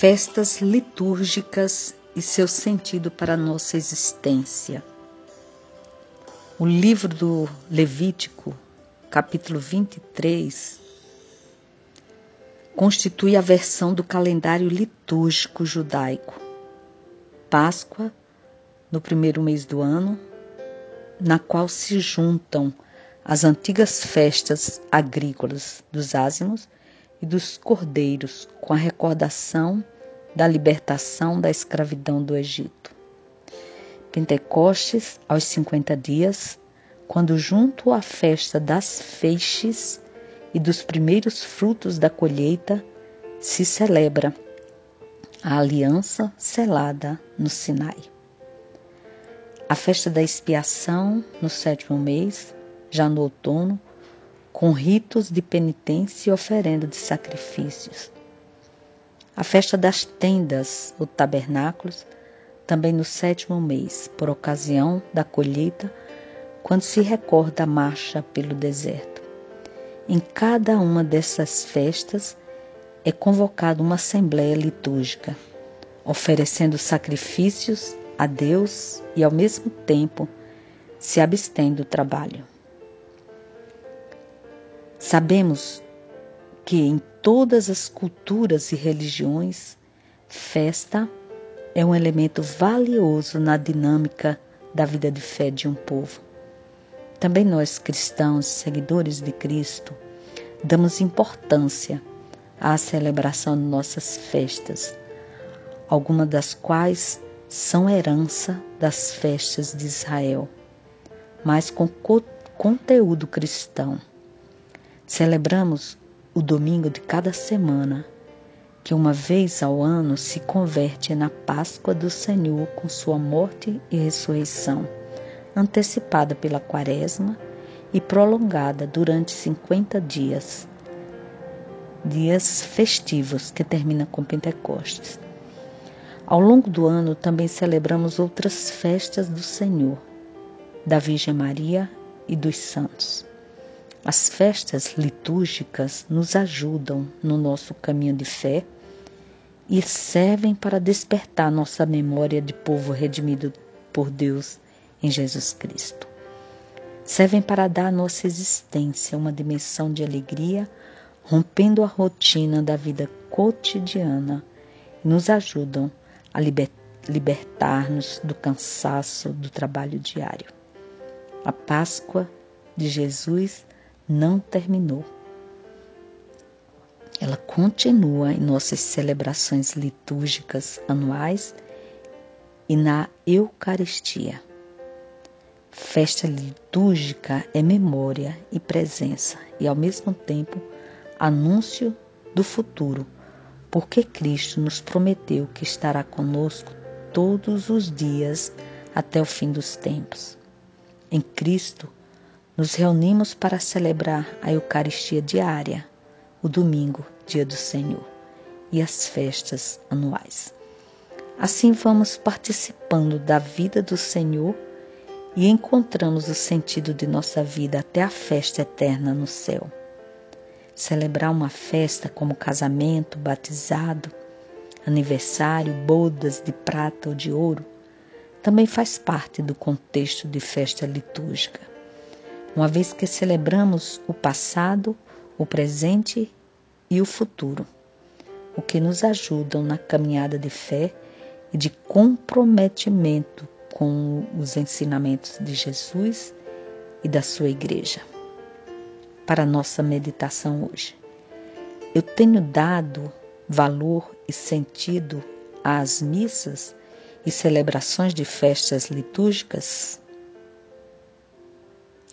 festas litúrgicas e seu sentido para a nossa existência. O livro do Levítico, capítulo 23, constitui a versão do calendário litúrgico judaico. Páscoa, no primeiro mês do ano, na qual se juntam as antigas festas agrícolas dos ázimos e dos cordeiros, com a recordação da libertação da escravidão do Egito. Pentecostes, aos 50 dias, quando, junto à festa das feixes e dos primeiros frutos da colheita, se celebra a aliança selada no Sinai. A festa da expiação, no sétimo mês, já no outono, com ritos de penitência e oferenda de sacrifícios. A festa das tendas, ou tabernáculos, também no sétimo mês, por ocasião da colheita, quando se recorda a marcha pelo deserto. Em cada uma dessas festas é convocada uma assembleia litúrgica, oferecendo sacrifícios a Deus e, ao mesmo tempo, se abstém do trabalho. Sabemos que em todas as culturas e religiões, festa é um elemento valioso na dinâmica da vida de fé de um povo. Também nós, cristãos, seguidores de Cristo, damos importância à celebração de nossas festas, algumas das quais são herança das festas de Israel, mas com co conteúdo cristão. Celebramos o domingo de cada semana, que uma vez ao ano se converte na Páscoa do Senhor com sua morte e ressurreição, antecipada pela Quaresma e prolongada durante 50 dias, dias festivos que termina com Pentecostes. Ao longo do ano também celebramos outras festas do Senhor, da Virgem Maria e dos santos. As festas litúrgicas nos ajudam no nosso caminho de fé e servem para despertar nossa memória de povo redimido por Deus em Jesus Cristo. Servem para dar à nossa existência uma dimensão de alegria, rompendo a rotina da vida cotidiana e nos ajudam a libertar-nos do cansaço do trabalho diário. A Páscoa de Jesus não terminou. Ela continua em nossas celebrações litúrgicas anuais e na Eucaristia. Festa litúrgica é memória e presença e, ao mesmo tempo, anúncio do futuro, porque Cristo nos prometeu que estará conosco todos os dias até o fim dos tempos. Em Cristo, nos reunimos para celebrar a Eucaristia diária, o domingo, dia do Senhor, e as festas anuais. Assim vamos participando da vida do Senhor e encontramos o sentido de nossa vida até a festa eterna no céu. Celebrar uma festa como casamento, batizado, aniversário, bodas de prata ou de ouro também faz parte do contexto de festa litúrgica uma vez que celebramos o passado, o presente e o futuro, o que nos ajudam na caminhada de fé e de comprometimento com os ensinamentos de Jesus e da sua igreja. Para nossa meditação hoje, eu tenho dado valor e sentido às missas e celebrações de festas litúrgicas